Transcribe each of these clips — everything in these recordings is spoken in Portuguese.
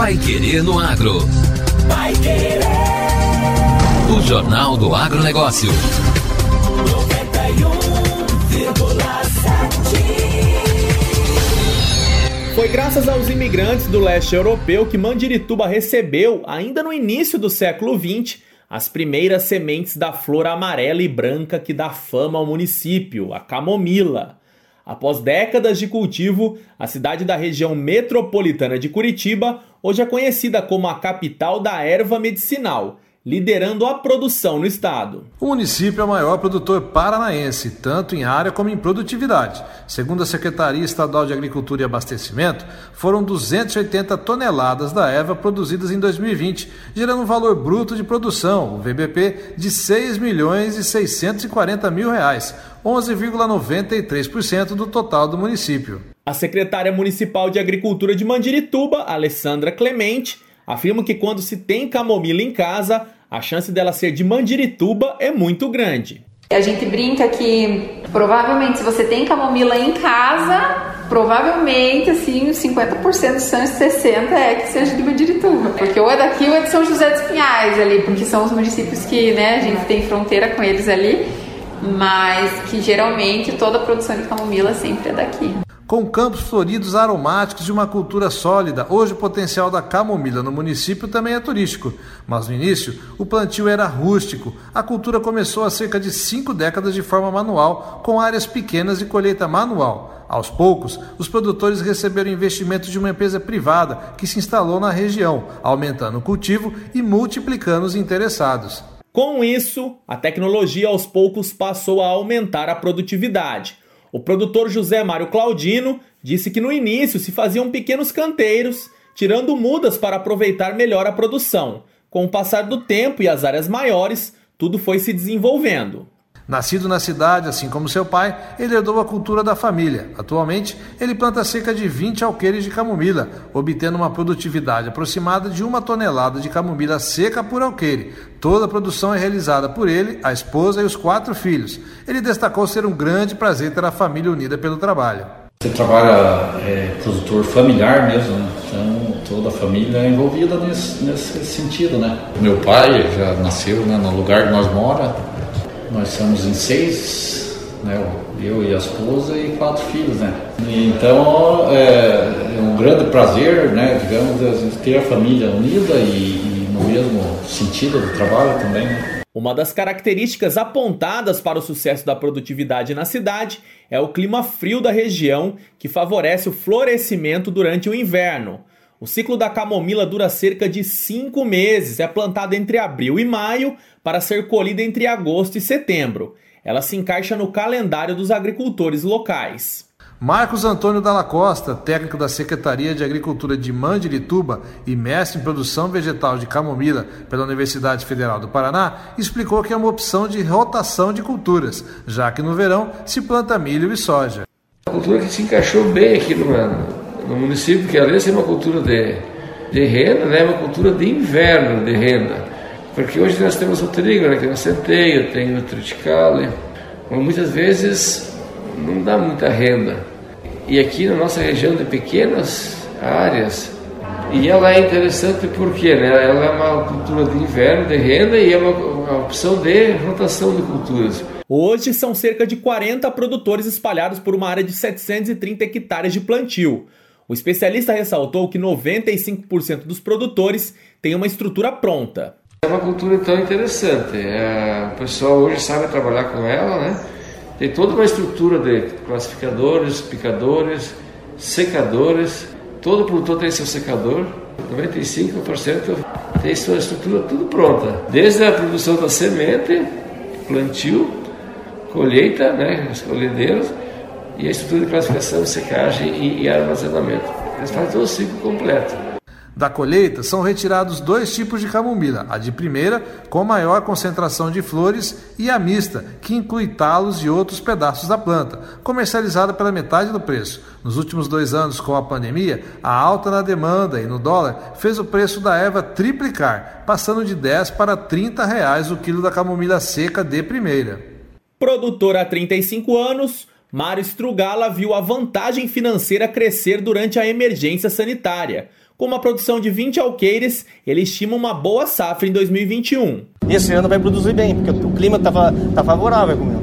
Pai Querer no Agro. Pai Querer. O Jornal do Agronegócio. 91,7. Foi graças aos imigrantes do leste europeu que Mandirituba recebeu, ainda no início do século XX, as primeiras sementes da flor amarela e branca que dá fama ao município, a camomila. Após décadas de cultivo, a cidade da região metropolitana de Curitiba hoje é conhecida como a capital da erva medicinal liderando a produção no estado. O município é o maior produtor paranaense, tanto em área como em produtividade. Segundo a Secretaria Estadual de Agricultura e Abastecimento, foram 280 toneladas da erva produzidas em 2020, gerando um valor bruto de produção, o VBP, de 6 milhões e 640 mil reais, 11,93% do total do município. A secretária municipal de Agricultura de Mandirituba, Alessandra Clemente, afirma que quando se tem camomila em casa, a chance dela ser de Mandirituba é muito grande. A gente brinca que provavelmente se você tem camomila em casa, provavelmente assim, 50% são 60 é que seja de Mandirituba. Porque ou é daqui ou é de São José dos Pinhais ali, porque são os municípios que né, a gente tem fronteira com eles ali, mas que geralmente toda a produção de camomila sempre é daqui. Com campos floridos aromáticos de uma cultura sólida, hoje o potencial da camomila no município também é turístico. Mas no início, o plantio era rústico. A cultura começou há cerca de cinco décadas de forma manual, com áreas pequenas e colheita manual. Aos poucos, os produtores receberam investimento de uma empresa privada que se instalou na região, aumentando o cultivo e multiplicando os interessados. Com isso, a tecnologia aos poucos passou a aumentar a produtividade. O produtor José Mário Claudino disse que no início se faziam pequenos canteiros, tirando mudas para aproveitar melhor a produção. Com o passar do tempo e as áreas maiores, tudo foi se desenvolvendo. Nascido na cidade, assim como seu pai, ele herdou a cultura da família. Atualmente, ele planta cerca de 20 alqueires de camomila, obtendo uma produtividade aproximada de uma tonelada de camomila seca por alqueire. Toda a produção é realizada por ele, a esposa e os quatro filhos. Ele destacou ser um grande prazer ter a família unida pelo trabalho. Você trabalha é, produtor familiar mesmo, né? então toda a família é envolvida nesse, nesse sentido, né? Meu pai já nasceu né, no lugar que nós moramos nós somos em seis, né? eu e a esposa e quatro filhos, né? Então é, é um grande prazer, né? Digamos, ter a família unida e, e no mesmo sentido do trabalho também. Né? Uma das características apontadas para o sucesso da produtividade na cidade é o clima frio da região, que favorece o florescimento durante o inverno. O ciclo da camomila dura cerca de cinco meses, é plantada entre abril e maio para ser colhida entre agosto e setembro. Ela se encaixa no calendário dos agricultores locais. Marcos Antônio Dalla Costa, técnico da Secretaria de Agricultura de Mandirituba e mestre em produção vegetal de camomila pela Universidade Federal do Paraná, explicou que é uma opção de rotação de culturas, já que no verão se planta milho e soja. A cultura que se encaixou bem aqui no, no município, que além de ser uma cultura de, de renda, né, é uma cultura de inverno de renda. Porque hoje nós temos o trigo, né, tem o centeio, tem o triticale, mas muitas vezes não dá muita renda. E aqui na nossa região de pequenas áreas, e ela é interessante porque né, ela é uma cultura de inverno, de renda, e é uma, uma opção de rotação de culturas. Hoje são cerca de 40 produtores espalhados por uma área de 730 hectares de plantio. O especialista ressaltou que 95% dos produtores têm uma estrutura pronta. É uma cultura tão interessante. É, o pessoal hoje sabe trabalhar com ela, né? Tem toda uma estrutura de classificadores, picadores, secadores. Todo produtor tem seu secador. 95% tem sua estrutura tudo pronta. Desde a produção da semente, plantio, colheita, né? Os colhedeiros e a estrutura de classificação, secagem e, e armazenamento. Eles fazem todo o ciclo completo. Da colheita são retirados dois tipos de camomila, a de primeira, com maior concentração de flores, e a mista, que inclui talos e outros pedaços da planta, comercializada pela metade do preço. Nos últimos dois anos, com a pandemia, a alta na demanda e no dólar fez o preço da erva triplicar, passando de 10 para 30 reais o quilo da camomila seca de primeira. Produtor há 35 anos, Mário Strugala viu a vantagem financeira crescer durante a emergência sanitária. Com uma produção de 20 alqueires, ele estima uma boa safra em 2021. Esse ano vai produzir bem, porque o clima está tá favorável com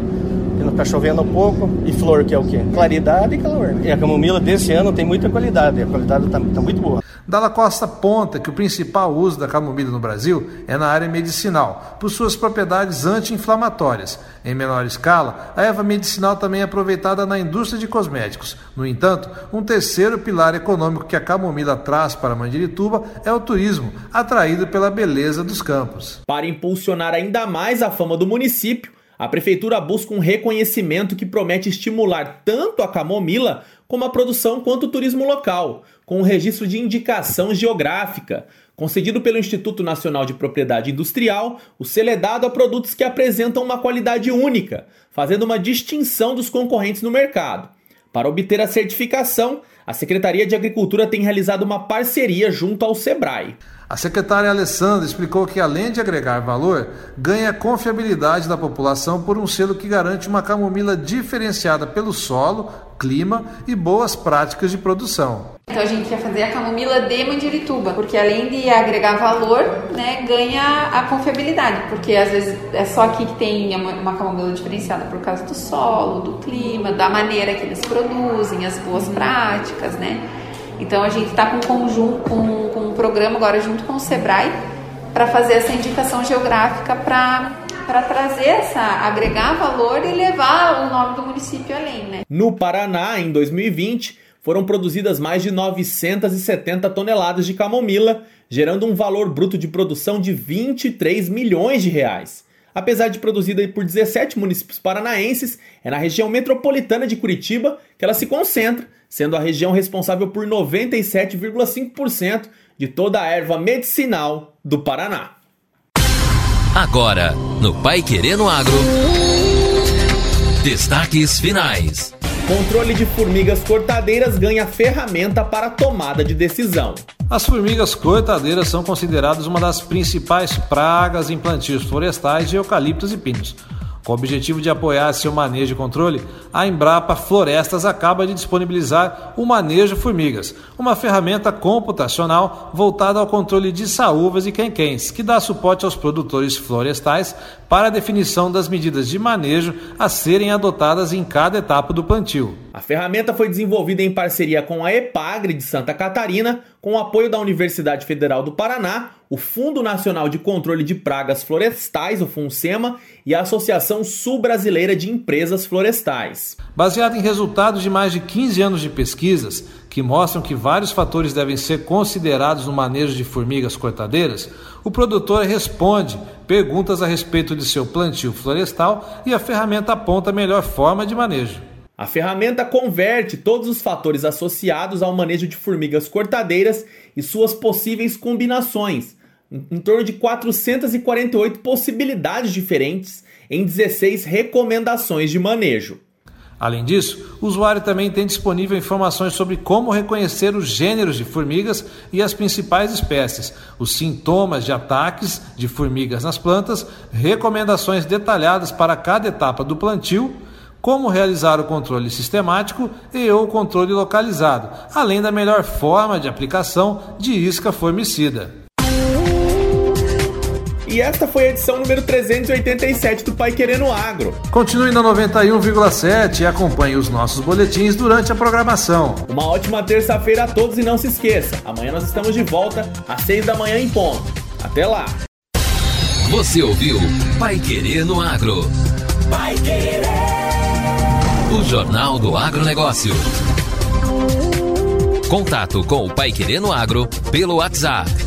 Está chovendo um pouco e flor, que é o quê? Claridade e calor. E a camomila desse ano tem muita qualidade, a qualidade está tá muito boa. Dalla Costa aponta que o principal uso da camomila no Brasil é na área medicinal, por suas propriedades anti-inflamatórias. Em menor escala, a erva medicinal também é aproveitada na indústria de cosméticos. No entanto, um terceiro pilar econômico que a camomila traz para Mandirituba é o turismo, atraído pela beleza dos campos. Para impulsionar ainda mais a fama do município, a prefeitura busca um reconhecimento que promete estimular tanto a camomila como a produção quanto o turismo local, com o um registro de indicação geográfica, concedido pelo Instituto Nacional de Propriedade Industrial, o selo é dado a produtos que apresentam uma qualidade única, fazendo uma distinção dos concorrentes no mercado. Para obter a certificação, a Secretaria de Agricultura tem realizado uma parceria junto ao SEBRAE. A secretária Alessandra explicou que, além de agregar valor, ganha confiabilidade da população por um selo que garante uma camomila diferenciada pelo solo, clima e boas práticas de produção. Então a gente quer fazer a camomila de Mandirituba, porque além de agregar valor, né, ganha a confiabilidade, porque às vezes é só aqui que tem uma camomila diferenciada por causa do solo, do clima, da maneira que eles produzem, as boas práticas, né? Então a gente está com um conjunto, com, com um programa agora junto com o Sebrae para fazer essa indicação geográfica para para trazer essa, agregar valor e levar o nome do município além, né? No Paraná, em 2020, foram produzidas mais de 970 toneladas de camomila, gerando um valor bruto de produção de 23 milhões de reais. Apesar de produzida por 17 municípios paranaenses, é na região metropolitana de Curitiba que ela se concentra, sendo a região responsável por 97,5% de toda a erva medicinal do Paraná. Agora, no Pai Querendo Agro. Destaques finais. Controle de formigas cortadeiras ganha ferramenta para tomada de decisão. As formigas cortadeiras são consideradas uma das principais pragas em plantios florestais de eucaliptos e pinos. Com o objetivo de apoiar seu manejo e controle, a Embrapa Florestas acaba de disponibilizar o Manejo Formigas, uma ferramenta computacional voltada ao controle de saúvas e quenquens, que dá suporte aos produtores florestais para a definição das medidas de manejo a serem adotadas em cada etapa do plantio. A ferramenta foi desenvolvida em parceria com a EPAGRE de Santa Catarina, com o apoio da Universidade Federal do Paraná, o Fundo Nacional de Controle de Pragas Florestais, o FUNSEMA, e a Associação Sul-Brasileira de Empresas Florestais. Baseado em resultados de mais de 15 anos de pesquisas, que mostram que vários fatores devem ser considerados no manejo de formigas cortadeiras, o produtor responde perguntas a respeito de seu plantio florestal e a ferramenta aponta a melhor forma de manejo. A ferramenta converte todos os fatores associados ao manejo de formigas cortadeiras e suas possíveis combinações, em torno de 448 possibilidades diferentes em 16 recomendações de manejo. Além disso, o usuário também tem disponível informações sobre como reconhecer os gêneros de formigas e as principais espécies, os sintomas de ataques de formigas nas plantas, recomendações detalhadas para cada etapa do plantio como realizar o controle sistemático e o controle localizado, além da melhor forma de aplicação de isca formicida. E esta foi a edição número 387 do Pai Querendo Agro. Continue na 91,7 e acompanhe os nossos boletins durante a programação. Uma ótima terça-feira a todos e não se esqueça, amanhã nós estamos de volta às 6 da manhã em ponto. Até lá! Você ouviu Pai Querendo Agro. Pai Querer. O Jornal do Agronegócio. Contato com o Pai Querendo Agro pelo WhatsApp